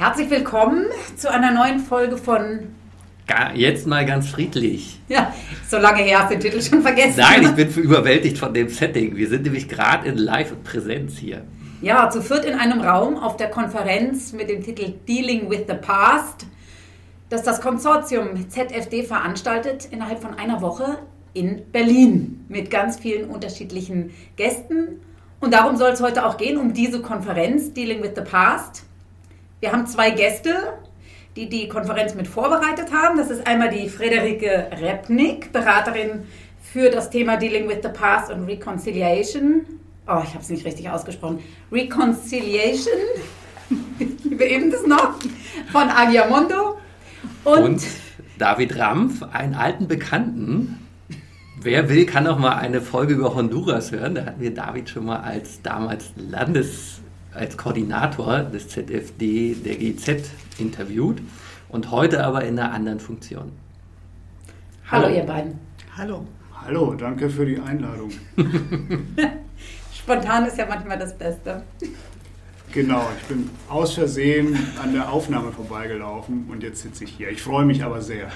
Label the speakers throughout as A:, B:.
A: Herzlich willkommen zu einer neuen Folge von
B: Jetzt mal ganz friedlich.
A: Ja, so lange her hast du den Titel schon vergessen.
B: Nein, ich bin überwältigt von dem Setting. Wir sind nämlich gerade in Live und Präsenz hier.
A: Ja, zu viert in einem Raum auf der Konferenz mit dem Titel Dealing with the Past, das das Konsortium ZFD veranstaltet innerhalb von einer Woche in Berlin mit ganz vielen unterschiedlichen Gästen. Und darum soll es heute auch gehen, um diese Konferenz Dealing with the Past. Wir haben zwei Gäste, die die Konferenz mit vorbereitet haben. Das ist einmal die Frederike Repnik, Beraterin für das Thema Dealing with the Past und Reconciliation. Oh, ich habe es nicht richtig ausgesprochen. Reconciliation, wir eben das noch, von Agiamondo.
B: Und, und David Rampf, einen alten Bekannten. Wer will, kann auch mal eine Folge über Honduras hören. Da hatten wir David schon mal als damals Landes als Koordinator des ZFD der GZ interviewt und heute aber in einer anderen Funktion.
A: Hallo, Hallo ihr beiden.
C: Hallo. Hallo, danke für die Einladung.
A: Spontan ist ja manchmal das Beste.
C: Genau, ich bin aus Versehen an der Aufnahme vorbeigelaufen und jetzt sitze ich hier. Ich freue mich aber sehr.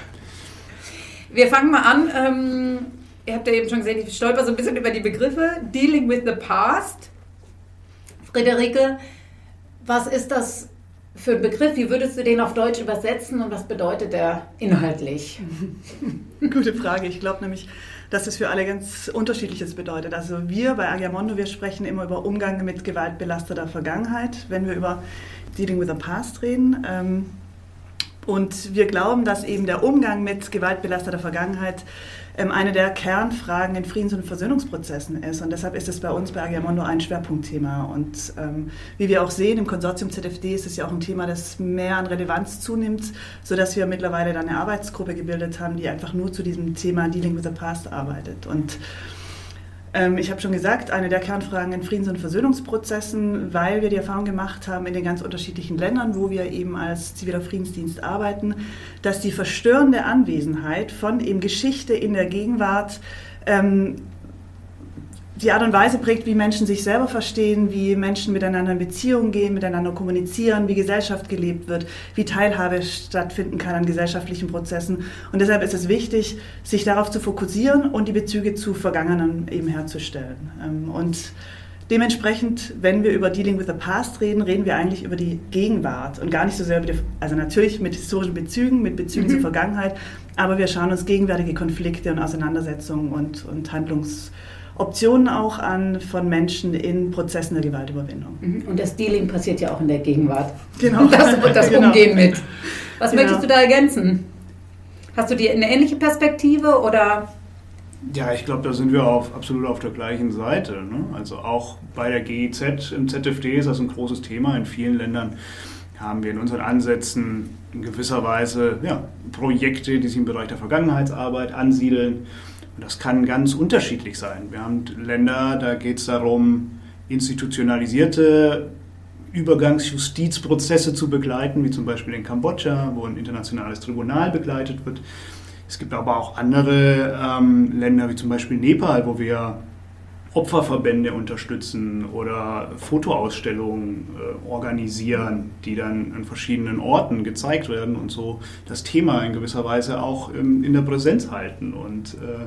A: Wir fangen mal an. Ähm, ihr habt ja eben schon gesehen, ich stolper so ein bisschen über die Begriffe. Dealing with the Past Friederike, was ist das für ein Begriff? Wie würdest du den auf Deutsch übersetzen und was bedeutet er inhaltlich?
D: Gute Frage. Ich glaube nämlich, dass es für alle ganz unterschiedliches bedeutet. Also wir bei Agiamondo, wir sprechen immer über Umgang mit gewaltbelasteter Vergangenheit, wenn wir über Dealing with the Past reden. Ähm, und wir glauben, dass eben der Umgang mit gewaltbelasteter Vergangenheit ähm, eine der Kernfragen in Friedens- und Versöhnungsprozessen ist. Und deshalb ist es bei uns bei Agiamondo ein Schwerpunktthema. Und ähm, wie wir auch sehen, im Konsortium ZFD ist es ja auch ein Thema, das mehr an Relevanz zunimmt, sodass wir mittlerweile dann eine Arbeitsgruppe gebildet haben, die einfach nur zu diesem Thema Dealing with the Past arbeitet. Und ich habe schon gesagt, eine der Kernfragen in Friedens- und Versöhnungsprozessen, weil wir die Erfahrung gemacht haben in den ganz unterschiedlichen Ländern, wo wir eben als ziviler Friedensdienst arbeiten, dass die verstörende Anwesenheit von eben Geschichte in der Gegenwart ähm, die Art und Weise prägt, wie Menschen sich selber verstehen, wie Menschen miteinander in Beziehungen gehen, miteinander kommunizieren, wie Gesellschaft gelebt wird, wie Teilhabe stattfinden kann an gesellschaftlichen Prozessen. Und deshalb ist es wichtig, sich darauf zu fokussieren und die Bezüge zu Vergangenen eben herzustellen. Ähm, und Dementsprechend, wenn wir über Dealing with the Past reden, reden wir eigentlich über die Gegenwart und gar nicht so sehr über die, also natürlich mit historischen Bezügen, mit Bezügen mhm. zur Vergangenheit, aber wir schauen uns gegenwärtige Konflikte und Auseinandersetzungen und, und Handlungs- Optionen auch an von Menschen in Prozessen der Gewaltüberwindung.
A: Mhm. Und das Dealing passiert ja auch in der Gegenwart.
D: Genau.
A: Das, das genau. Umgehen mit. Was genau. möchtest du da ergänzen? Hast du dir eine ähnliche Perspektive oder?
C: Ja, ich glaube, da sind wir auf, absolut auf der gleichen Seite. Ne? Also auch bei der GIZ im ZFD ist das ein großes Thema. In vielen Ländern haben wir in unseren Ansätzen in gewisser Weise ja, Projekte, die sich im Bereich der Vergangenheitsarbeit ansiedeln und das kann ganz unterschiedlich sein. Wir haben Länder, da geht es darum, institutionalisierte Übergangsjustizprozesse zu begleiten, wie zum Beispiel in Kambodscha, wo ein internationales Tribunal begleitet wird. Es gibt aber auch andere ähm, Länder, wie zum Beispiel Nepal, wo wir Opferverbände unterstützen oder Fotoausstellungen äh, organisieren, die dann an verschiedenen Orten gezeigt werden und so das Thema in gewisser Weise auch ähm, in der Präsenz halten und äh,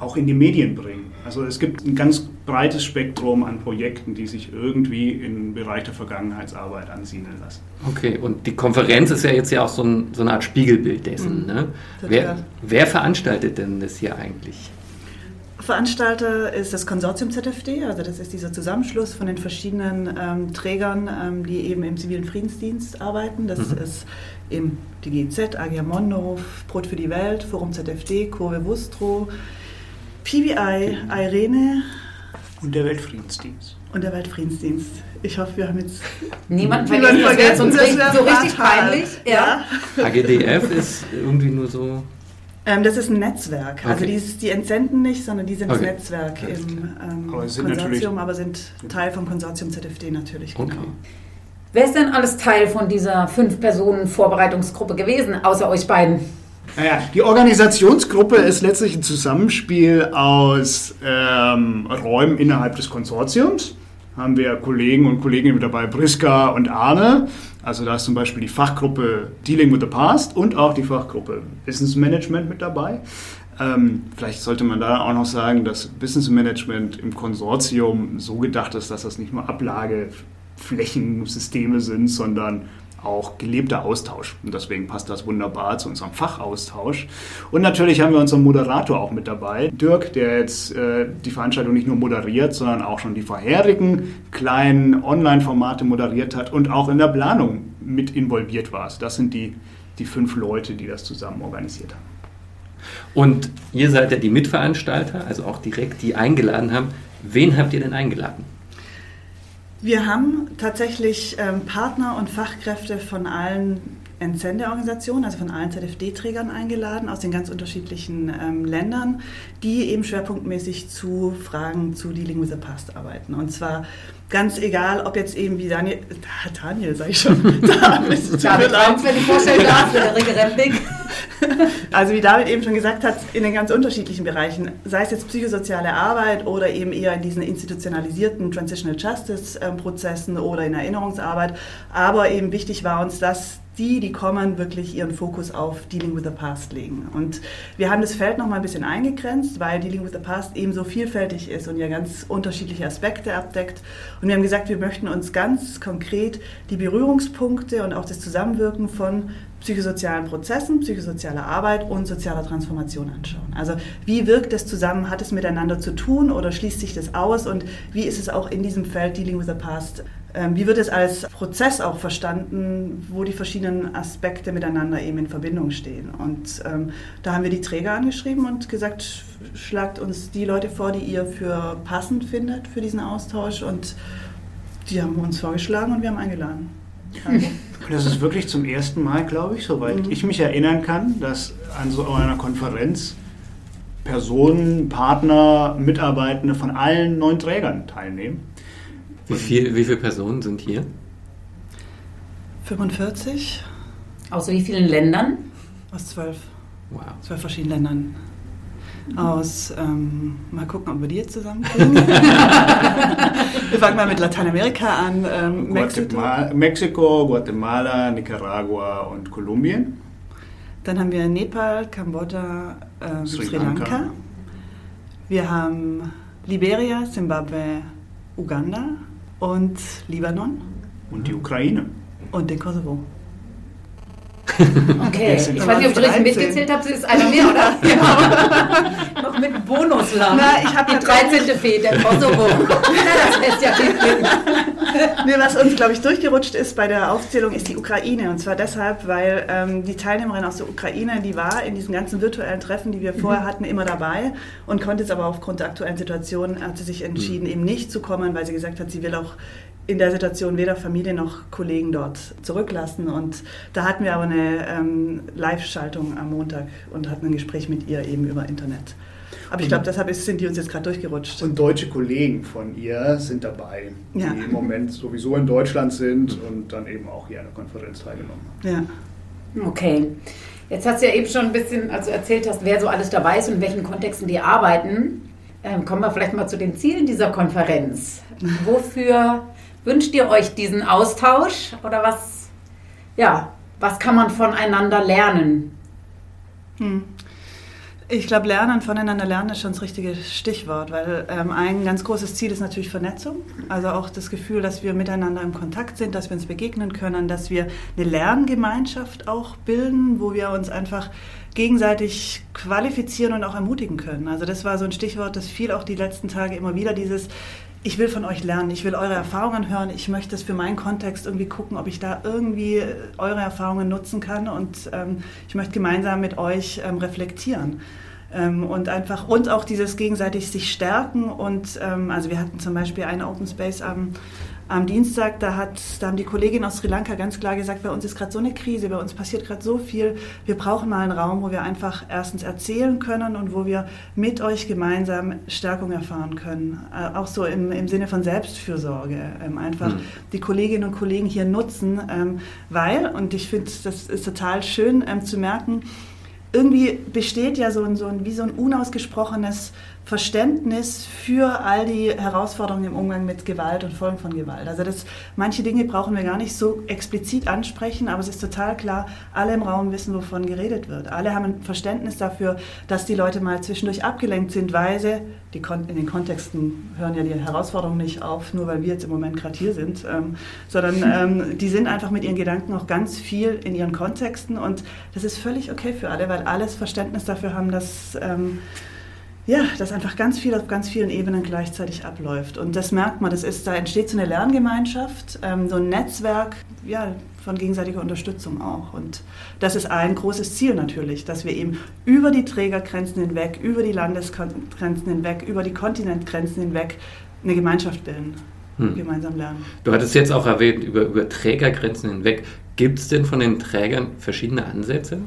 C: auch in die Medien bringen. Also es gibt ein ganz breites Spektrum an Projekten, die sich irgendwie im Bereich der Vergangenheitsarbeit ansiedeln lassen.
B: Okay, und die Konferenz ist ja jetzt ja auch so, ein, so eine Art Spiegelbild dessen. Mhm. Ne? Wer, wer veranstaltet denn das hier eigentlich?
D: Veranstalter ist das Konsortium ZFD, also das ist dieser Zusammenschluss von den verschiedenen ähm, Trägern, ähm, die eben im zivilen Friedensdienst arbeiten. Das mhm. ist eben die GIZ, Agia Mondo, Brot für die Welt, Forum ZFD, Kurve Wustro, PBI, Irene,
C: Und der Weltfriedensdienst.
D: Und der Weltfriedensdienst. Ich hoffe, wir haben jetzt
A: Niemand
D: niemanden
A: vergessen, das wäre
D: vergessen. Das wäre
A: so richtig peinlich. Ja.
B: HGDF ist irgendwie nur so.
D: Ähm, das ist ein Netzwerk. Also
B: Okay.
D: die, ist- die entsenden nicht, sondern die sind
B: Okay.
D: das Netzwerk
B: Alles
D: im ähm,
C: Aber sie sind
D: Konsortium, aber sind Teil vom Konsortium ZFD natürlich. Genau.
B: Okay.
A: Wer ist denn alles Teil von dieser Fünf-Personen-Vorbereitungsgruppe gewesen, außer euch beiden?
C: Naja, die Organisationsgruppe ist letztlich ein Zusammenspiel aus ähm, Räumen innerhalb des Konsortiums. Haben wir Kollegen und Kolleginnen mit dabei, Priska und Arne. Also da ist zum Beispiel die Fachgruppe Dealing with the Past und auch die Fachgruppe Business Management mit dabei. Ähm, vielleicht sollte man da auch noch sagen, dass Business Management im Konsortium so gedacht ist, dass das nicht nur Ablageflächensysteme sind, sondern auch gelebter Austausch. Und deswegen passt das wunderbar zu unserem Fachaustausch. Und natürlich haben wir unseren Moderator auch mit dabei, Dirk, der jetzt äh, die Veranstaltung nicht nur moderiert, sondern auch schon die vorherigen kleinen Online-Formate moderiert hat und auch in der Planung mit involviert war. Also das sind die, die fünf Leute, die das zusammen organisiert haben.
B: Und ihr seid ja die Mitveranstalter, also auch direkt die eingeladen haben. Wen habt ihr denn eingeladen?
D: Wir haben tatsächlich ähm, Partner und Fachkräfte von allen Entsendeorganisationen, also von allen ZFD-Trägern eingeladen aus den ganz unterschiedlichen ähm, Ländern, die eben schwerpunktmäßig zu Fragen zu Dealing with the Past arbeiten. Und zwar ganz egal, ob jetzt eben wie Daniel, ah, Daniel sag ich schon, David,
A: David. Rampf, wenn ich vorstellen darf, Friederike Remping.
D: Also wie David eben schon gesagt hat, in den ganz unterschiedlichen Bereichen, sei es jetzt psychosoziale Arbeit oder eben eher in diesen institutionalisierten Transitional Justice ähm, Prozessen oder in Erinnerungsarbeit. Aber eben wichtig war uns, dass die, die kommen, wirklich ihren Fokus auf Dealing with the Past legen. Und wir haben das Feld noch mal ein bisschen eingegrenzt, weil Dealing with the Past eben so vielfältig ist und ja ganz unterschiedliche Aspekte abdeckt. Und wir haben gesagt, wir möchten uns ganz konkret die Berührungspunkte und auch das Zusammenwirken von psychosozialen Prozessen, psychosozialer Arbeit und sozialer Transformation anschauen. Also wie wirkt das zusammen, hat es miteinander zu tun oder schließt sich das aus und wie ist es auch in diesem Feld Dealing with the Past, wie wird es als Prozess auch verstanden, wo die verschiedenen Aspekte miteinander eben in Verbindung stehen. Und ähm, da haben wir die Träger angeschrieben und gesagt, schlagt uns die Leute vor, die ihr für passend findet für diesen Austausch und die haben uns vorgeschlagen und wir haben eingeladen. Also,
C: das ist wirklich zum ersten Mal, glaube ich, soweit ich mich erinnern kann, dass an so einer Konferenz Personen, Partner, Mitarbeitende von allen neun Trägern teilnehmen.
B: Wie, viel, wie viele Personen sind hier?
D: 45
A: Aus wie vielen Ländern?
D: aus zwölf.
B: Wow.
D: zwölf verschiedenen Ländern. Aus, ähm, mal gucken, ob wir die jetzt zusammenkriegen. wir fangen mal mit Lateinamerika an. Ähm, Mexiko.
C: Guatemala, Mexiko, Guatemala, Nicaragua und Kolumbien.
D: Dann haben wir Nepal, Kambodscha, ähm,
C: Sri
D: Sri,
C: Lanka.
D: Lanka. Wir haben Liberia, Zimbabwe, Uganda und Libanon
C: Und die Ukraine.
D: und den Kosovo.
A: Okay, ich weiß nicht, ob ich richtig
D: 13.
A: mitgezählt habe, es ist einer mehr, oder? Ja. Noch mit Bonusland.
D: Na, ich hab
A: die 13. Fee, der Kosovo. das lässt ja viel.
D: Nee, was uns, glaube ich, durchgerutscht ist bei der Aufzählung, ist die Ukraine. Und zwar deshalb, weil ähm, die Teilnehmerin aus der Ukraine, die war in diesen ganzen virtuellen Treffen, die wir vorher hatten, immer dabei und konnte jetzt aber aufgrund der aktuellen Situation, hat sie sich entschieden, eben nicht zu kommen, weil sie gesagt hat, sie will auch in der Situation weder Familie noch Kollegen dort zurücklassen. Und da hatten wir aber eine ähm, Live-Schaltung am Montag und hatten ein Gespräch mit ihr eben über Internet. Aber ich glaube, deshalb sind die uns jetzt gerade durchgerutscht.
C: Und deutsche Kollegen von ihr sind dabei, die
D: Ja.
C: im Moment sowieso in Deutschland sind und dann eben auch hier an der Konferenz teilgenommen haben.
D: Ja.
A: Okay. Jetzt hast du ja eben schon ein bisschen, als du erzählt hast, wer so alles dabei ist und in welchen Kontexten die arbeiten. Ähm, kommen wir vielleicht mal zu den Zielen dieser Konferenz. Wofür wünscht ihr euch diesen Austausch oder was, ja, was kann man voneinander lernen?
D: Hm. Ich glaube, Lernen, voneinander lernen ist schon das richtige Stichwort, weil ähm, ein ganz großes Ziel ist natürlich Vernetzung. Also auch das Gefühl, dass wir miteinander im Kontakt sind, dass wir uns begegnen können, dass wir eine Lerngemeinschaft auch bilden, wo wir uns einfach gegenseitig qualifizieren und auch ermutigen können. Also das war so ein Stichwort, das fiel auch die letzten Tage immer wieder, dieses ich will von euch lernen, ich will eure Erfahrungen hören, ich möchte es für meinen Kontext irgendwie gucken, ob ich da irgendwie eure Erfahrungen nutzen kann und ähm, ich möchte gemeinsam mit euch ähm, reflektieren. Ähm, und einfach und auch dieses gegenseitig sich stärken und ähm, also wir hatten zum Beispiel einen Open Space am am Dienstag, da, hat, da haben die Kolleginnen aus Sri Lanka ganz klar gesagt, bei uns ist gerade so eine Krise, bei uns passiert gerade so viel. Wir brauchen mal einen Raum, wo wir einfach erstens erzählen können und wo wir mit euch gemeinsam Stärkung erfahren können. Äh, auch so im, im Sinne von Selbstfürsorge. Ähm, einfach mhm. die Kolleginnen und Kollegen hier nutzen, ähm, weil, und ich finde, das ist total schön ähm, zu merken, irgendwie besteht ja so ein, so ein, wie so ein unausgesprochenes Verständnis für all die Herausforderungen im Umgang mit Gewalt und Folgen von Gewalt. Also das, manche Dinge brauchen wir gar nicht so explizit ansprechen, aber es ist total klar, alle im Raum wissen, wovon geredet wird. Alle haben ein Verständnis dafür, dass die Leute mal zwischendurch abgelenkt sind, weil sie, die, in den Kontexten hören ja die Herausforderungen nicht auf, nur weil wir jetzt im Moment gerade hier sind, ähm, sondern ähm, die sind einfach mit ihren Gedanken auch ganz viel in ihren Kontexten und das ist völlig okay für alle, weil alles Verständnis dafür haben, dass ähm, ja, dass einfach ganz viel auf ganz vielen Ebenen gleichzeitig abläuft. Und das merkt man, das ist, da entsteht so eine Lerngemeinschaft, ähm, so ein Netzwerk ja, von gegenseitiger Unterstützung auch. Und das ist ein großes Ziel natürlich, dass wir eben über die Trägergrenzen hinweg, über die Landesgrenzen hinweg, über die Kontinentgrenzen hinweg eine Gemeinschaft bilden. Hm. Gemeinsam lernen.
B: Du hattest jetzt auch erwähnt, über, über Trägergrenzen hinweg. Gibt es denn von den Trägern verschiedene Ansätze?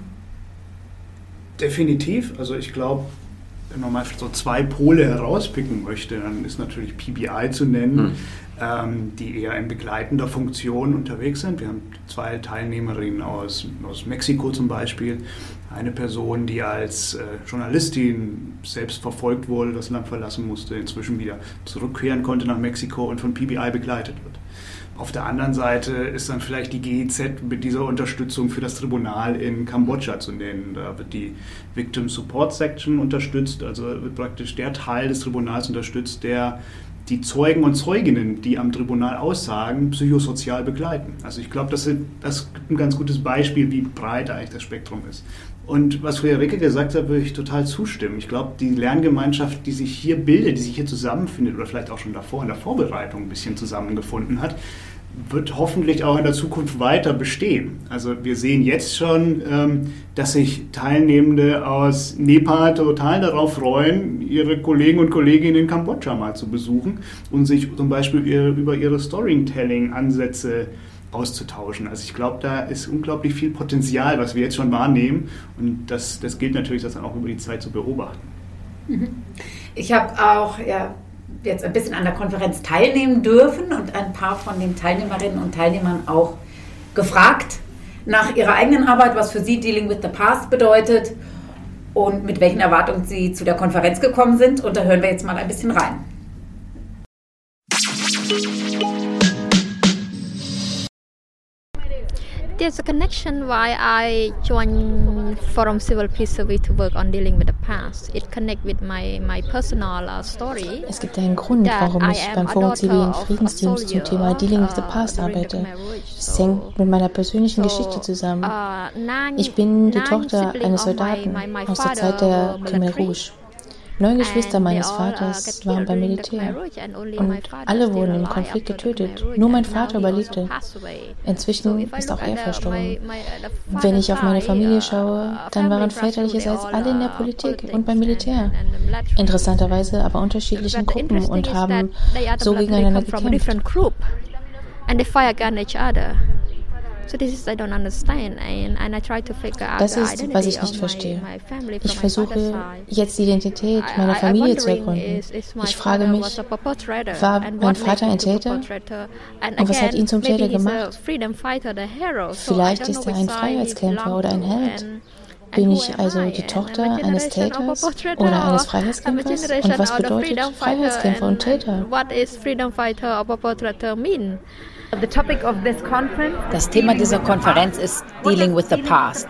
C: Definitiv. Also ich glaube, wenn man mal so zwei Pole herauspicken möchte, dann ist natürlich PBI zu nennen, hm. ähm, die eher in begleitender Funktion unterwegs sind. Wir haben zwei Teilnehmerinnen aus, aus Mexiko zum Beispiel. Eine Person, die als äh, Journalistin selbst verfolgt wurde, das Land verlassen musste, inzwischen wieder zurückkehren konnte nach Mexiko und von PBI begleitet wird. Auf der anderen Seite ist dann vielleicht die GIZ mit dieser Unterstützung für das Tribunal in Kambodscha zu nennen. Da wird die Victim Support Section unterstützt, also wird praktisch der Teil des Tribunals unterstützt, der die Zeugen und Zeuginnen, die am Tribunal aussagen, psychosozial begleiten. Also ich glaube, das, das ist ein ganz gutes Beispiel, wie breit eigentlich das Spektrum ist. Und was Friederike gesagt hat, würde ich total zustimmen. Ich glaube, die Lerngemeinschaft, die sich hier bildet, die sich hier zusammenfindet oder vielleicht auch schon davor in der Vorbereitung ein bisschen zusammengefunden hat, wird hoffentlich auch in der Zukunft weiter bestehen. Also wir sehen jetzt schon, ähm, dass sich Teilnehmende aus Nepal total darauf freuen, ihre Kollegen und Kolleginnen in Kambodscha mal zu besuchen und sich zum Beispiel über ihre Storytelling-Ansätze auszutauschen. Also ich glaube, da ist unglaublich viel Potenzial, was wir jetzt schon wahrnehmen und das, das gilt natürlich, das dann auch über die Zeit zu beobachten.
A: Mhm. Ich habe auch ja, jetzt ein bisschen an der Konferenz teilnehmen dürfen und ein paar von den Teilnehmerinnen und Teilnehmern auch gefragt nach ihrer eigenen Arbeit, was für sie Dealing with the Past bedeutet und mit welchen Erwartungen sie zu der Konferenz gekommen sind. Und da hören wir jetzt mal ein bisschen rein.
E: There's a connection why I joined Forum Civil Peace Survey to work on dealing with the past. It connect with my, my personal uh, story.
F: Es gibt einen Grund, warum ich beim Forum Zivilen Friedensdienst zum Thema Dealing with the Past uh, arbeite. Es hängt mit meiner persönlichen Geschichte zusammen. Uh, ich bin die Tochter eines Soldaten aus der Zeit der Khmer Rouge. Neun Geschwister meines uh, Vaters waren beim Militär und alle wurden im Konflikt getötet. Nur mein Vater überlebte. Inzwischen ist auch er verstorben. Uh, Wenn ich auf meine Familie uh, schaue, dann waren väterlicherseits alle in der Politik und beim Militär. Interessanterweise aber unterschiedlichen Gruppen und haben so gegeneinander gekämpft. Das ist, was ich nicht verstehe. Ich versuche jetzt die Identität meiner Familie zu ergründen. Ich frage mich, war mein Vater ein Täter? Und was hat ihn zum Täter gemacht? Vielleicht ist er ein Freiheitskämpfer oder ein Held. Bin ich also die Tochter eines Täters oder eines Freiheitskämpfers? Und was bedeutet Freiheitskämpfer und Täter?
A: Das Thema dieser Konferenz ist Dealing with the Past.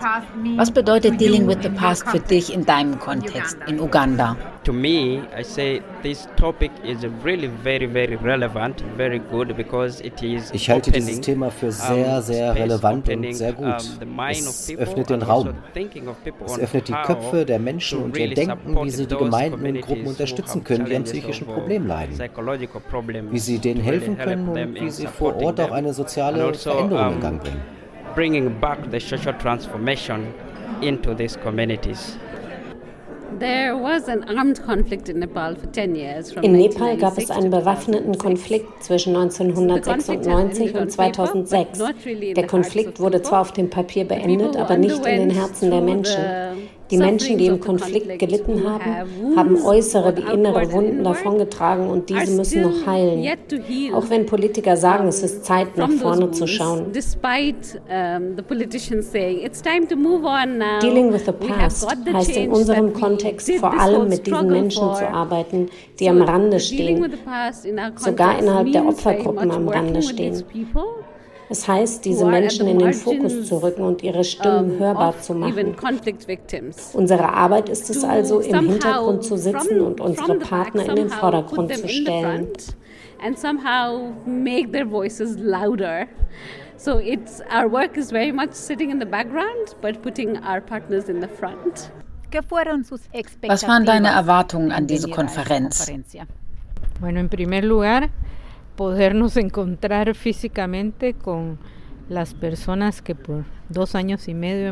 A: Was bedeutet Dealing with the Past für dich in deinem Kontext in Uganda?
G: To me, I say this topic is really very very relevant, very good because it is
H: Ich halte dieses Thema für sehr sehr relevant und sehr gut. Es öffnet den Raum. Es öffnet die Köpfe der Menschen und ihr Denken, wie sie die Gemeinden und Gruppen unterstützen können, die an psychischen Problemen leiden. Wie sie denen helfen können und wie sie vor Ort auch eine soziale also, Veränderung in Gang bringen.
G: Bringing back the social transformation into these communities.
I: In Nepal gab es einen bewaffneten Konflikt zwischen 1996 und 2006. Der Konflikt wurde zwar auf dem Papier beendet, aber nicht in den Herzen der Menschen. Die Menschen, die im Konflikt gelitten haben, haben äußere wie innere Wunden davongetragen und diese müssen noch heilen. Auch wenn Politiker sagen, es ist Zeit, nach vorne zu schauen. Dealing with the past heißt in unserem Kontext vor allem mit diesen Menschen zu arbeiten, die am Rande stehen, sogar innerhalb der Opfergruppen am Rande stehen. Es heißt, diese Menschen in den Fokus zu rücken und ihre Stimmen hörbar zu machen. Unsere Arbeit ist es also, im Hintergrund zu sitzen und unsere Partner in den Vordergrund zu stellen. And somehow make their voices louder. So it's our work is very much sitting in the background, but putting our partners in the front.
J: Was waren deine Erwartungen an diese Konferenz?
K: Bueno, en primer lugar, podernos encontrar físicamente con las personas que por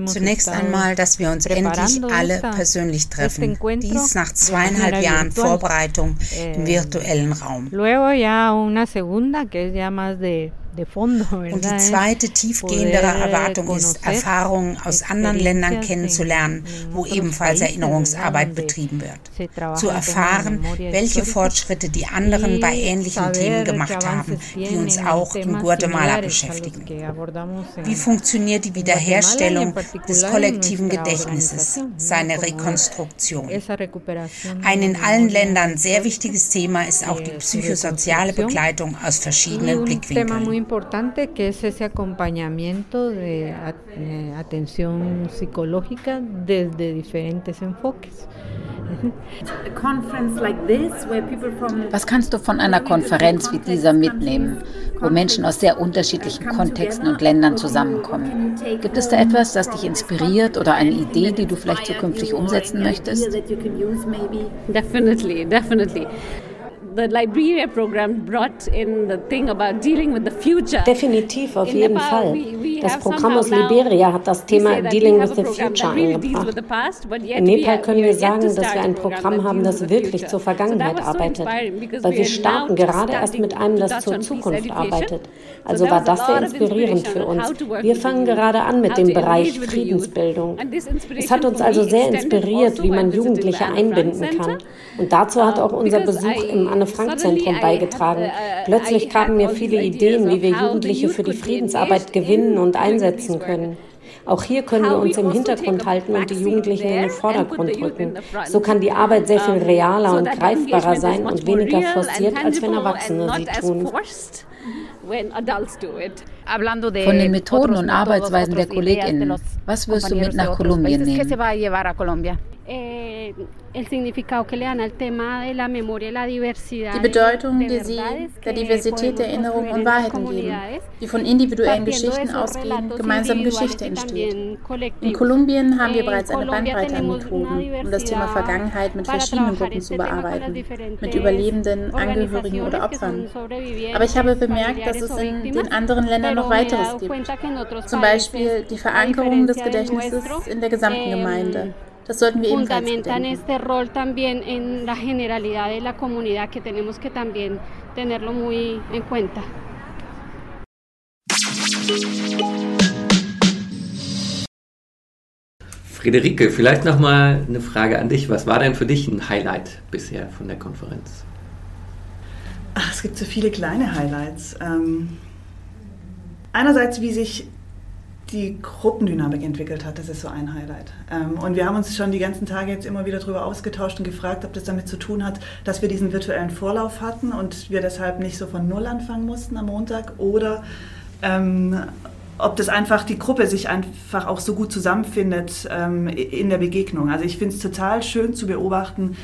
L: Zunächst einmal, dass wir uns endlich alle persönlich treffen. Dies nach zweieinhalb Jahren Vorbereitung im virtuellen Raum.
K: Luego ya una segunda que es ya más de
L: und die zweite tiefgehendere Erwartung ist, Erfahrungen aus anderen Ländern kennenzulernen, wo ebenfalls Erinnerungsarbeit betrieben wird. Zu erfahren, welche Fortschritte die anderen bei ähnlichen Themen gemacht haben, die uns auch in Guatemala beschäftigen. Wie funktioniert die Wiederherstellung des kollektiven Gedächtnisses, seine Rekonstruktion? Ein in allen Ländern sehr wichtiges Thema ist auch die psychosoziale Begleitung aus verschiedenen Blickwinkeln.
K: Importante que es ese acompañamiento de atención psicológica desde diferentes enfoques.
J: Was kannst du von einer Konferenz wie dieser mitnehmen, wo Menschen aus sehr unterschiedlichen Kontexten und Ländern zusammenkommen? Gibt es da etwas, das dich inspiriert oder eine Idee, die du vielleicht zukünftig umsetzen möchtest?
I: Definitely, definitely the Liberia program brought in the thing about dealing with the future.
M: Definitiv, auf jeden Fall. Das Programm aus Liberia hat das Thema Dealing with the Future eingebracht. In Nepal können wir sagen, dass wir ein Programm haben, das wirklich zur Vergangenheit arbeitet, weil wir starten gerade erst mit einem, das zur Zukunft arbeitet. Also war das sehr inspirierend für uns. Wir fangen gerade an mit dem Bereich Friedensbildung. Es hat uns also sehr inspiriert, wie man Jugendliche einbinden kann. Und dazu hat auch unser Besuch im Anne-Frank-Zentrum beigetragen. Plötzlich kamen mir viele Ideen, wie wir Jugendliche für die Friedensarbeit gewinnen und einsetzen können. Auch hier können wir uns im Hintergrund halten und die Jugendlichen in den Vordergrund rücken. So kann die Arbeit sehr viel realer und greifbarer sein und weniger forciert, als wenn Erwachsene sie tun.
J: Von den Methoden und Arbeitsweisen der KollegInnen, was wirst du mit nach Kolumbien nehmen?
N: Die Bedeutung, die sie der Diversität der Erinnerung und Wahrheiten geben, die von individuellen Geschichten ausgehen, gemeinsam Geschichte entsteht. In Kolumbien haben wir bereits eine Bandbreite an Methoden, um das Thema Vergangenheit mit verschiedenen Gruppen zu bearbeiten, mit Überlebenden, Angehörigen oder Opfern. Aber ich habe bemerkt, dass es in den anderen Ländern noch weiteres gibt. Zum Beispiel die Verankerung des Gedächtnisses in der gesamten Gemeinde. Das sollten wir ebenfalls bedenken.
B: Friederike, vielleicht noch mal eine Frage an dich. Was war denn für dich ein Highlight bisher von der Konferenz?
D: Ach, es gibt so viele kleine Highlights. Ähm, einerseits, wie sich die Gruppendynamik entwickelt hat. Das ist so ein Highlight. Ähm, und wir haben uns schon die ganzen Tage jetzt immer wieder darüber ausgetauscht und gefragt, ob das damit zu tun hat, dass wir diesen virtuellen Vorlauf hatten und wir deshalb nicht so von Null anfangen mussten am Montag oder ähm, ob das einfach die Gruppe sich einfach auch so gut zusammenfindet ähm, in der Begegnung. Also ich finde es total schön zu beobachten,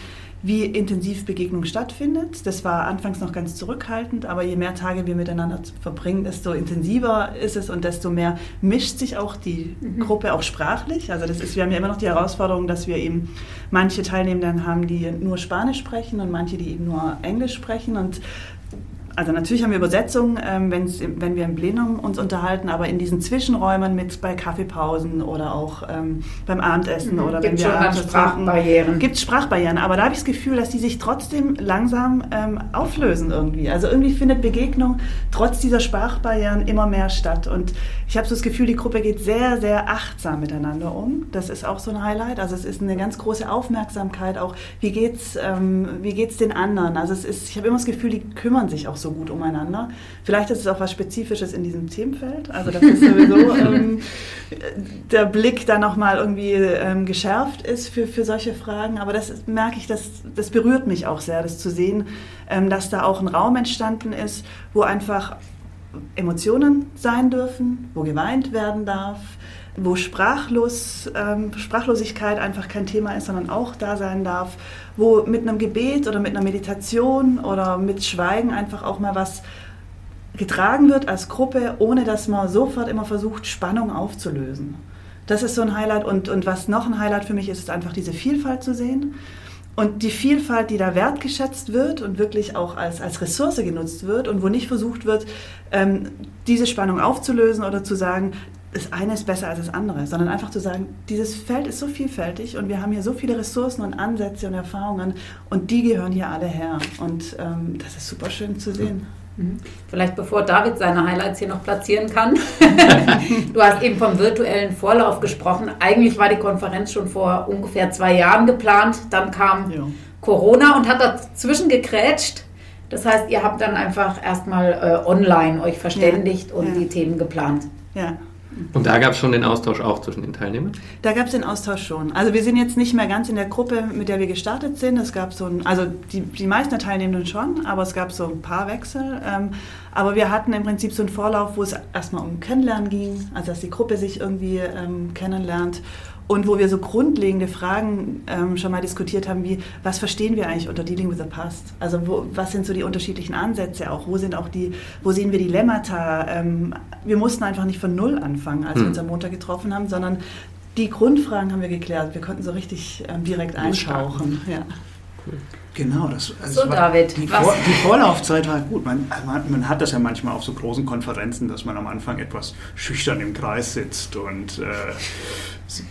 D: wie intensiv Begegnung stattfindet. Das war anfangs noch ganz zurückhaltend, aber je mehr Tage wir miteinander verbringen, desto intensiver ist es und desto mehr mischt sich auch die mhm. Gruppe auch sprachlich. Also das ist, wir haben ja immer noch die Herausforderung, dass wir eben manche Teilnehmenden haben, die nur Spanisch sprechen und manche, die eben nur Englisch sprechen und also natürlich haben wir Übersetzung, ähm, wenn wir im Plenum uns unterhalten, aber in diesen Zwischenräumen mit bei Kaffeepausen oder auch ähm, beim Abendessen mhm. oder
A: Gibt's
D: wenn wir
A: schon Sprachbarrieren.
D: Gibt es Sprachbarrieren, aber da habe ich das Gefühl, dass die sich trotzdem langsam ähm, auflösen irgendwie. Also irgendwie findet Begegnung trotz dieser Sprachbarrieren immer mehr statt. Und ich habe so das Gefühl, die Gruppe geht sehr, sehr achtsam miteinander um. Das ist auch so ein Highlight. Also es ist eine ganz große Aufmerksamkeit auch, wie geht's, ähm, wie geht's den anderen. Also es ist, ich habe immer das Gefühl, die kümmern sich auch so gut umeinander. Vielleicht ist es auch was Spezifisches in diesem Themenfeld. Also das ist sowieso ähm, der Blick da nochmal irgendwie ähm, geschärft ist für, für solche Fragen. Aber das merke ich, das, das berührt mich auch sehr, das zu sehen, ähm, dass da auch ein Raum entstanden ist, wo einfach Emotionen sein dürfen, wo geweint werden darf, wo Sprachlos, ähm, Sprachlosigkeit einfach kein Thema ist, sondern auch da sein darf, wo mit einem Gebet oder mit einer Meditation oder mit Schweigen einfach auch mal was getragen wird als Gruppe, ohne dass man sofort immer versucht, Spannung aufzulösen. Das ist so ein Highlight. Und, und was noch ein Highlight für mich ist, ist einfach diese Vielfalt zu sehen. Und die Vielfalt, die da wertgeschätzt wird und wirklich auch als, als Ressource genutzt wird und wo nicht versucht wird, ähm, diese Spannung aufzulösen oder zu sagen, das eine ist besser als das andere, sondern einfach zu sagen, dieses Feld ist so vielfältig und wir haben hier so viele Ressourcen und Ansätze und Erfahrungen und die gehören hier alle her. Und ähm, das ist super schön zu sehen.
A: Mhm. Vielleicht bevor David seine Highlights hier noch platzieren kann. du hast eben vom virtuellen Vorlauf gesprochen. Eigentlich war die Konferenz schon vor ungefähr zwei Jahren geplant. Dann kam ja. Corona und hat dazwischen gekrätscht. Das heißt, ihr habt dann einfach erstmal äh, online euch verständigt ja. und ja. die Themen geplant.
D: Ja.
B: Und da gab es schon den Austausch auch zwischen den Teilnehmern?
D: Da gab es den Austausch schon. Also wir sind jetzt nicht mehr ganz in der Gruppe, mit der wir gestartet sind. Es gab so ein, also die, die meisten der Teilnehmenden schon, aber es gab so ein paar Wechsel. Ähm, aber wir hatten im Prinzip so einen Vorlauf, wo es erstmal um Kennenlernen ging, also dass die Gruppe sich irgendwie ähm, kennenlernt und wo wir so grundlegende Fragen ähm, schon mal diskutiert haben, wie was verstehen wir eigentlich unter Dealing with the Past? Also wo, was sind so die unterschiedlichen Ansätze auch? Wo sind auch die, wo sehen wir die Lemmata? Ähm, wir mussten einfach nicht von null anfangen, als hm. wir uns am Montag getroffen haben, sondern die Grundfragen haben wir geklärt. Wir konnten so richtig ähm, direkt eintauchen. Ja.
C: Genau, das,
A: also so, David,
C: die, Vor, die, Vorlaufzeit war gut. Man, man, man, hat das ja manchmal auf so großen Konferenzen, dass man am Anfang etwas schüchtern im Kreis sitzt und äh,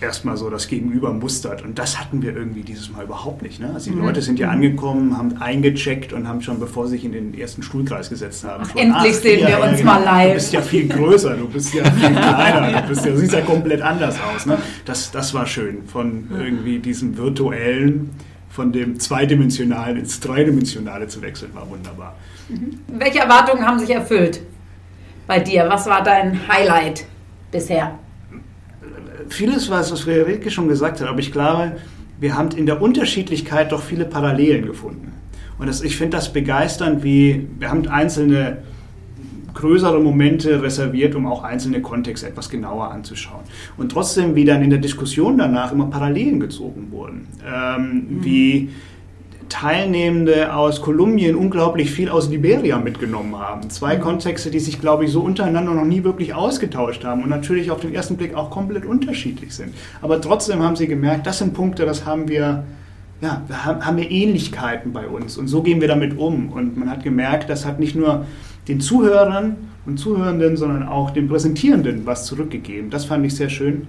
C: erstmal so das Gegenüber mustert. Und das hatten wir irgendwie dieses Mal überhaupt nicht. Ne? Also die mhm. Leute sind ja mhm. angekommen, haben eingecheckt und haben schon, bevor sie sich in den ersten Stuhlkreis gesetzt haben, schon,
A: endlich ach, sehen wir uns mal live.
C: Du bist ja viel größer, du bist ja viel kleiner, du, bist ja, du siehst ja komplett anders aus. Ne? Das, das war schön, von irgendwie diesem virtuellen von dem zweidimensionalen ins dreidimensionale zu wechseln, war wunderbar.
A: Mhm. Welche Erwartungen haben sich erfüllt bei dir? Was war dein Highlight bisher?
C: Vieles, was, was Friederike schon gesagt hat, aber ich glaube, wir haben in der Unterschiedlichkeit doch viele Parallelen gefunden. Und das, ich finde das begeisternd, wie wir haben einzelne größere Momente reserviert, um auch einzelne Kontexte etwas genauer anzuschauen. Und trotzdem, wie dann in der Diskussion danach immer Parallelen gezogen wurden, ähm, mhm. wie Teilnehmende aus Kolumbien unglaublich viel aus Liberia mitgenommen haben. Zwei. Kontexte, die sich, glaube ich, so untereinander noch nie wirklich ausgetauscht haben und natürlich auf den ersten Blick auch komplett unterschiedlich sind. Aber trotzdem haben sie gemerkt, das sind Punkte, das haben wir, ja, haben wir Ähnlichkeiten bei uns und so gehen wir damit um. Und man hat gemerkt, das hat nicht nur den Zuhörern und Zuhörenden, sondern auch den Präsentierenden was zurückgegeben. Das fand ich sehr schön.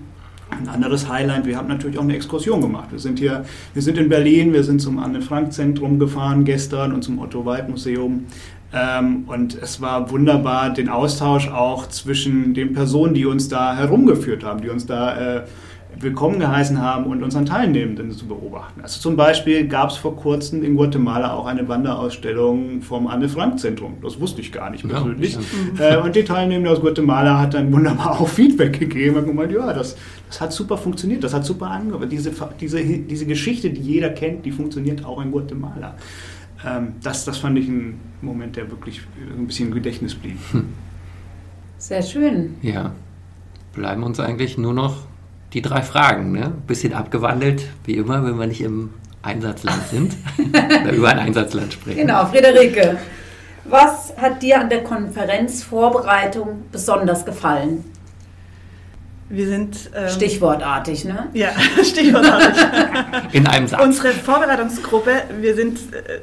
C: Ein anderes Highlight, wir haben natürlich auch eine Exkursion gemacht. Wir sind hier, wir sind in Berlin, wir sind zum Anne-Frank-Zentrum gefahren gestern und zum Otto-Wald-Museum. Ähm, und es war wunderbar, den Austausch auch zwischen den Personen, die uns da herumgeführt haben, die uns da äh, willkommen geheißen haben und unseren Teilnehmenden zu beobachten. Also zum Beispiel gab es vor kurzem in Guatemala auch eine Wanderausstellung vom Anne-Frank-Zentrum. Das wusste ich gar nicht persönlich. Ja. Äh, und die Teilnehmende aus Guatemala hat dann wunderbar auch Feedback gegeben und gemeint, ja, das, das hat super funktioniert, das hat super angehört. Diese, diese, diese Geschichte, die jeder kennt, die funktioniert auch in Guatemala. Ähm, das, das fand ich ein Moment, der wirklich ein bisschen im Gedächtnis blieb. Hm.
A: Sehr schön.
B: Ja. Bleiben uns eigentlich nur noch die drei Fragen. Ne? Bisschen abgewandelt, wie immer, wenn wir nicht im Einsatzland sind oder über ein Einsatzland sprechen.
A: Genau, Friederike. Was hat dir an der Konferenzvorbereitung besonders gefallen?
D: Wir sind.
A: Ähm, Stichwortartig, ne?
D: Ja, stichwortartig.
B: In einem Satz.
D: Unsere Vorbereitungsgruppe, wir sind, äh,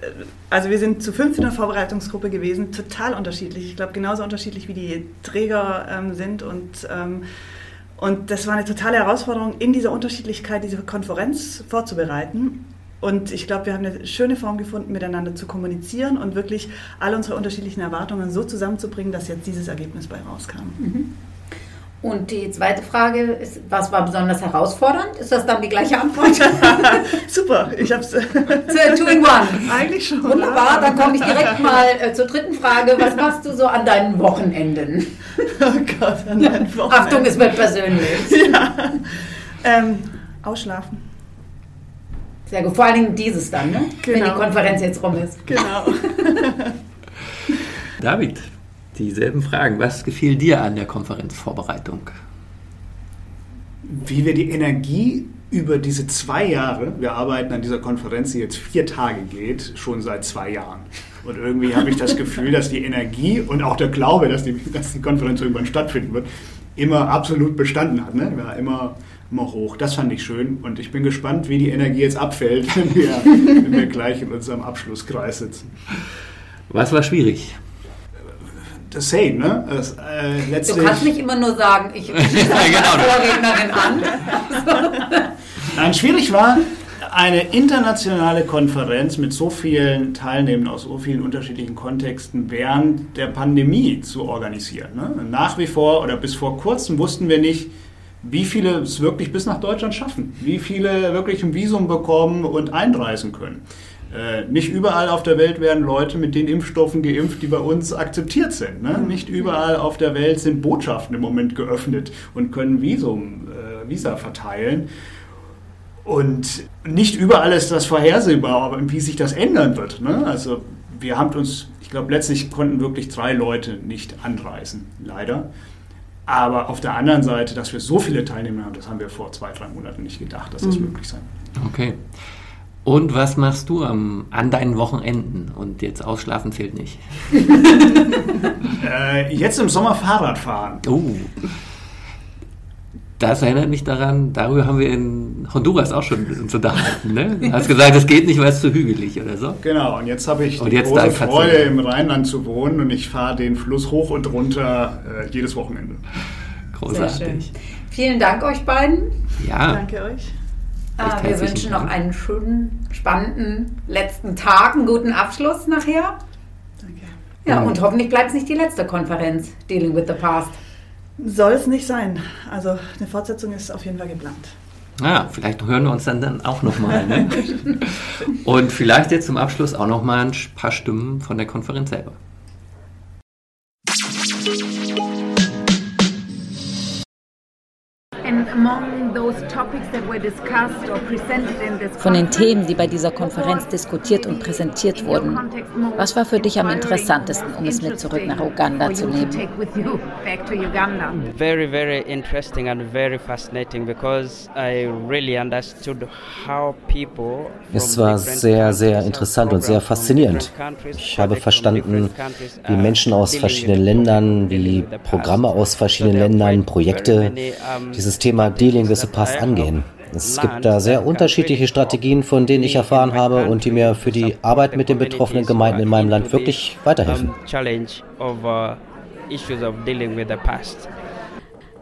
D: also wir sind zu fünf in der Vorbereitungsgruppe gewesen, total unterschiedlich. Ich glaube, genauso unterschiedlich wie die Träger ähm, sind und. Ähm, und das war eine totale Herausforderung, in dieser Unterschiedlichkeit diese Konferenz vorzubereiten. Und ich glaube, wir haben eine schöne Form gefunden, miteinander zu kommunizieren und wirklich alle unsere unterschiedlichen Erwartungen so zusammenzubringen, dass jetzt dieses Ergebnis bei rauskam. Mhm.
A: Und die zweite Frage ist, was war besonders herausfordernd? Ist das dann die gleiche Antwort?
D: Super, ich habe es.
A: Two in one.
D: Eigentlich schon.
A: Wunderbar, dann komme ich direkt mal äh, zur dritten Frage. Was machst du so an deinen Wochenenden?
D: Oh Gott, an meinen Wochenenden.
A: Achtung, es wird persönlich.
D: Ja. Ähm, ausschlafen.
A: Sehr gut, vor allen Dingen dieses dann, ne? Genau. wenn die genau. Konferenz jetzt rum ist.
D: Genau.
B: David, dieselben Fragen. Was gefiel dir an der Konferenzvorbereitung?
C: Wie wir die Energie über diese zwei Jahre, wir arbeiten an dieser Konferenz, die jetzt vier Tage geht, schon seit zwei Jahren. Und irgendwie habe ich das Gefühl, dass die Energie und auch der Glaube, dass die, dass die Konferenz irgendwann stattfinden wird, immer absolut bestanden hat. Ne? War immer, immer hoch. Das fand ich schön. Und ich bin gespannt, wie die Energie jetzt abfällt, wenn wir, wenn wir gleich in unserem Abschlusskreis sitzen.
B: Was war schwierig?
C: Das same, ne? Das,
A: äh, du kannst nicht immer nur sagen, ich rufe genau. Vorrednerin an.
C: Nein, schwierig war, eine internationale Konferenz mit so vielen Teilnehmern aus so vielen unterschiedlichen Kontexten während der Pandemie zu organisieren. Ne? Nach wie vor oder bis vor kurzem wussten wir nicht, wie viele es wirklich bis nach Deutschland schaffen, wie viele wirklich ein Visum bekommen und einreisen können. Äh, nicht überall auf der Welt werden Leute mit den Impfstoffen geimpft, die bei uns akzeptiert sind. Ne? Nicht überall auf der Welt sind Botschaften im Moment geöffnet und können Visum, äh, Visa verteilen. Und nicht überall ist das vorhersehbar, aber wie sich das ändern wird. Ne? Also wir haben uns, ich glaube, letztlich konnten wirklich drei Leute nicht anreisen, leider. Aber auf der anderen Seite, dass wir so viele Teilnehmer haben, das haben wir vor zwei, drei Monaten nicht gedacht, dass das mhm. möglich sein
B: wird. Okay. Und was machst du am, an deinen Wochenenden? Und jetzt ausschlafen zählt nicht.
C: äh, jetzt im Sommer Fahrrad fahren.
B: Oh. Das erinnert mich daran, darüber haben wir in Honduras auch schon uns unterhalten. Ne? Du hast gesagt, es geht nicht, weil es zu hügelig oder so.
C: Genau, und jetzt habe ich und die jetzt große Freude, im Rheinland zu wohnen und ich fahre den Fluss hoch und runter äh, jedes Wochenende.
B: Großartig.
A: Vielen Dank euch beiden.
B: Ja.
D: Danke euch.
A: Ah, wir wünschen noch einen schönen, spannenden letzten Tag, einen guten Abschluss nachher. Danke. Ja, und hoffentlich bleibt es nicht die letzte Konferenz, Dealing with the Past.
D: Soll es nicht sein. Also eine Fortsetzung ist auf jeden Fall geplant.
B: Ja, vielleicht hören wir uns dann, dann auch nochmal. Ne? und vielleicht jetzt zum Abschluss auch nochmal ein paar Stimmen von der Konferenz selber.
J: Von den Themen, die bei dieser Konferenz diskutiert und präsentiert wurden, was war für dich am interessantesten, um es mit zurück nach Uganda zu nehmen?
G: Very, very interesting and very fascinating because I really understood how people
H: es war sehr, sehr interessant und sehr faszinierend. Ich habe verstanden, wie Menschen aus verschiedenen Ländern, wie Programme aus verschiedenen Ländern, Projekte. dieses Thema Dealing with the Past angehen. Es gibt da sehr unterschiedliche Strategien, von denen ich erfahren habe und die mir für die Arbeit mit den betroffenen Gemeinden in meinem Land wirklich weiterhelfen.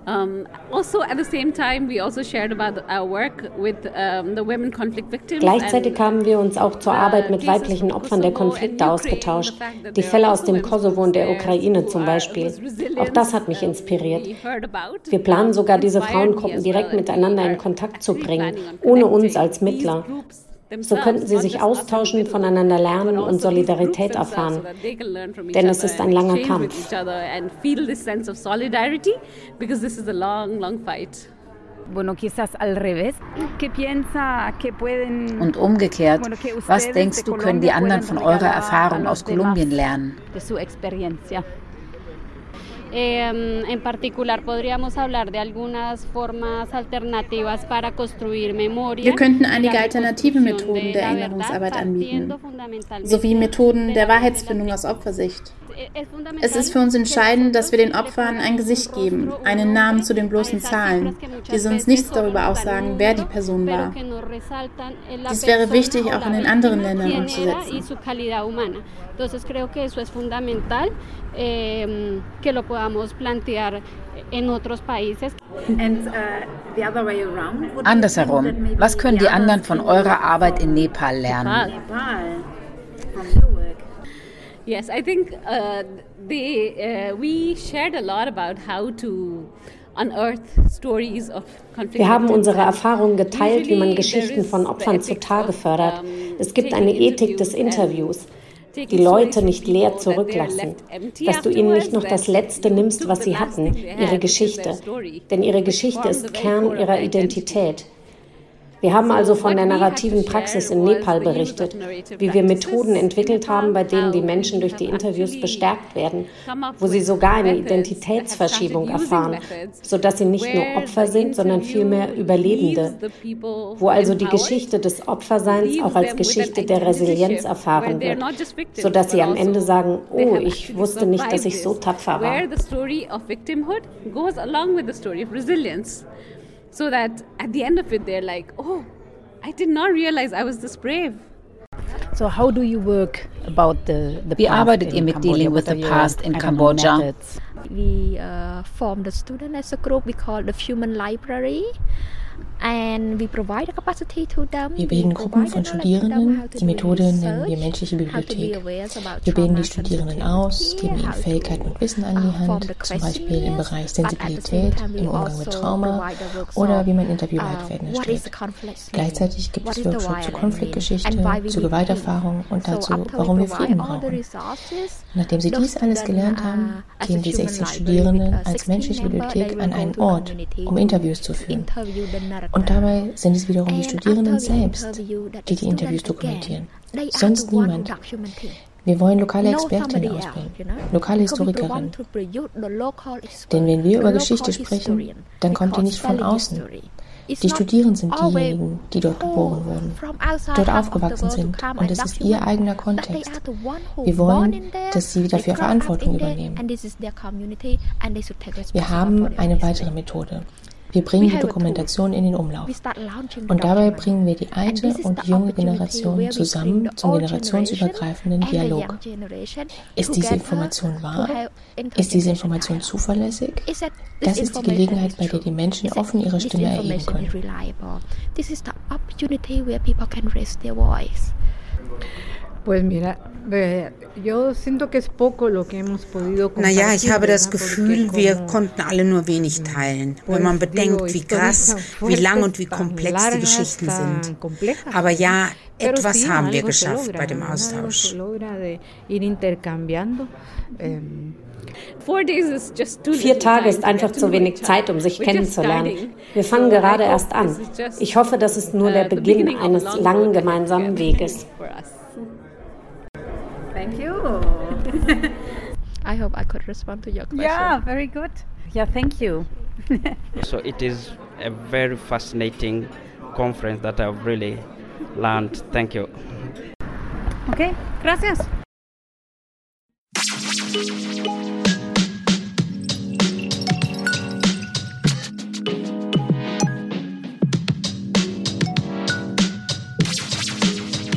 O: Um, also at the same time, we also shared about our work with um, the women conflict victims.
I: Gleichzeitig haben wir uns auch zur Arbeit mit weiblichen Opfern der Konflikte ausgetauscht. Die Fälle aus dem Kosovo und der Ukraine zum Beispiel. Auch das hat mich inspiriert. Wir planen sogar, diese Frauengruppen direkt miteinander in Kontakt zu bringen, ohne uns als Mittler. So könnten sie sich austauschen, voneinander lernen und Solidarität erfahren. Denn es ist ein langer Kampf.
J: Und umgekehrt, was denkst du, können die anderen von eurer Erfahrung aus Kolumbien lernen?
O: Eh, en particular podríamos hablar de algunas formas alternativas para construir memoria.
N: Wir könnten einige alternative Methoden der Erinnerungsarbeit anbieten, sowie Methoden der Wahrheitsfindung aus Opfersicht. Es ist für uns entscheidend, dass wir den Opfern ein Gesicht geben, einen Namen zu den bloßen Zahlen, die sonst nichts darüber aussagen, wer die Person war. Dies wäre wichtig, auch in den anderen Ländern umzusetzen. Entonces creo que eso es fundamental eh, que lo podamos plantear en otros países.
J: And, uh, Andersherum, was können die anderen von eurer Arbeit in Nepal lernen?
O: Yes, I think uh, they, uh, we shared a lot about how to
I: wir haben unsere Erfahrungen geteilt, wie man Geschichten von Opfern zutage fördert. Es gibt eine Ethik des Interviews die Leute nicht leer zurücklassen, dass du ihnen nicht noch das Letzte nimmst, was sie hatten, ihre Geschichte. Denn ihre Geschichte ist Kern ihrer Identität. Wir haben also von der narrativen Praxis in Nepal berichtet, wie wir Methoden entwickelt haben, bei denen die Menschen durch die Interviews bestärkt werden, wo sie sogar eine Identitätsverschiebung erfahren, sodass sie nicht nur Opfer sind, sondern vielmehr Überlebende, wo also die Geschichte des Opferseins auch als Geschichte der Resilienz erfahren wird, sodass sie am Ende sagen, oh, ich wusste nicht, dass ich so tapfer war
O: so that at the end of it they're like oh i did not realize i was this brave
J: So how do you work about the, the Wie arbeitet ihr mit dealing with the past in Cambodia?
E: We uh, formed a student as a group we call the Human Library.
F: Wir bilden Gruppen von Studierenden. Die Methode nennen wir menschliche Bibliothek. Wir bilden die Studierenden aus, geben ihnen Fähigkeiten und Wissen an die Hand, zum Beispiel im Bereich Sensibilität, im Umgang mit also Trauma oder wie man Interviewleitfäden uh, erstellt. Gleichzeitig gibt es Workshops zur Konfliktgeschichte, zur Gewalterfahrung und dazu, warum wir Frieden brauchen. Nachdem sie dies alles gelernt haben, uh, gehen die 16 Studierenden als menschliche Bibliothek an einen Ort, um Interviews zu führen. Und dabei sind es wiederum die Studierenden selbst, die die Interviews dokumentieren. Sonst niemand. Wir wollen lokale Expertinnen ausbilden, lokale Historikerinnen. Denn wenn wir über Geschichte sprechen, dann kommt die nicht von außen. Die Studierenden sind diejenigen, die dort geboren wurden, dort aufgewachsen sind und es ist ihr eigener Kontext. Wir wollen, dass sie dafür Verantwortung übernehmen. Wir haben eine weitere Methode. Wir bringen die Dokumentation in den Umlauf. Und dabei bringen wir die alte und junge Generation zusammen zum generationsübergreifenden Dialog. Ist diese Information wahr? Ist diese Information zuverlässig? Das ist die Gelegenheit, bei der die Menschen offen ihre Stimme erheben können.
K: Pues mira,
L: Naja, ich habe das Gefühl, wir konnten alle nur wenig teilen, wenn man bedenkt, wie krass, wie lang und wie komplex die Geschichten sind. Aber ja, etwas haben wir geschafft bei dem Austausch.
I: Vier Tage ist einfach zu wenig Zeit, um sich kennenzulernen. Wir fangen gerade erst an. Ich hoffe, das ist nur der Beginn eines langen gemeinsamen Weges.
E: I hope I could respond to your question.
O: Yeah, very good. Yeah, thank you.
G: so it is a very fascinating conference that I've really learned. Thank you.
O: Okay, gracias.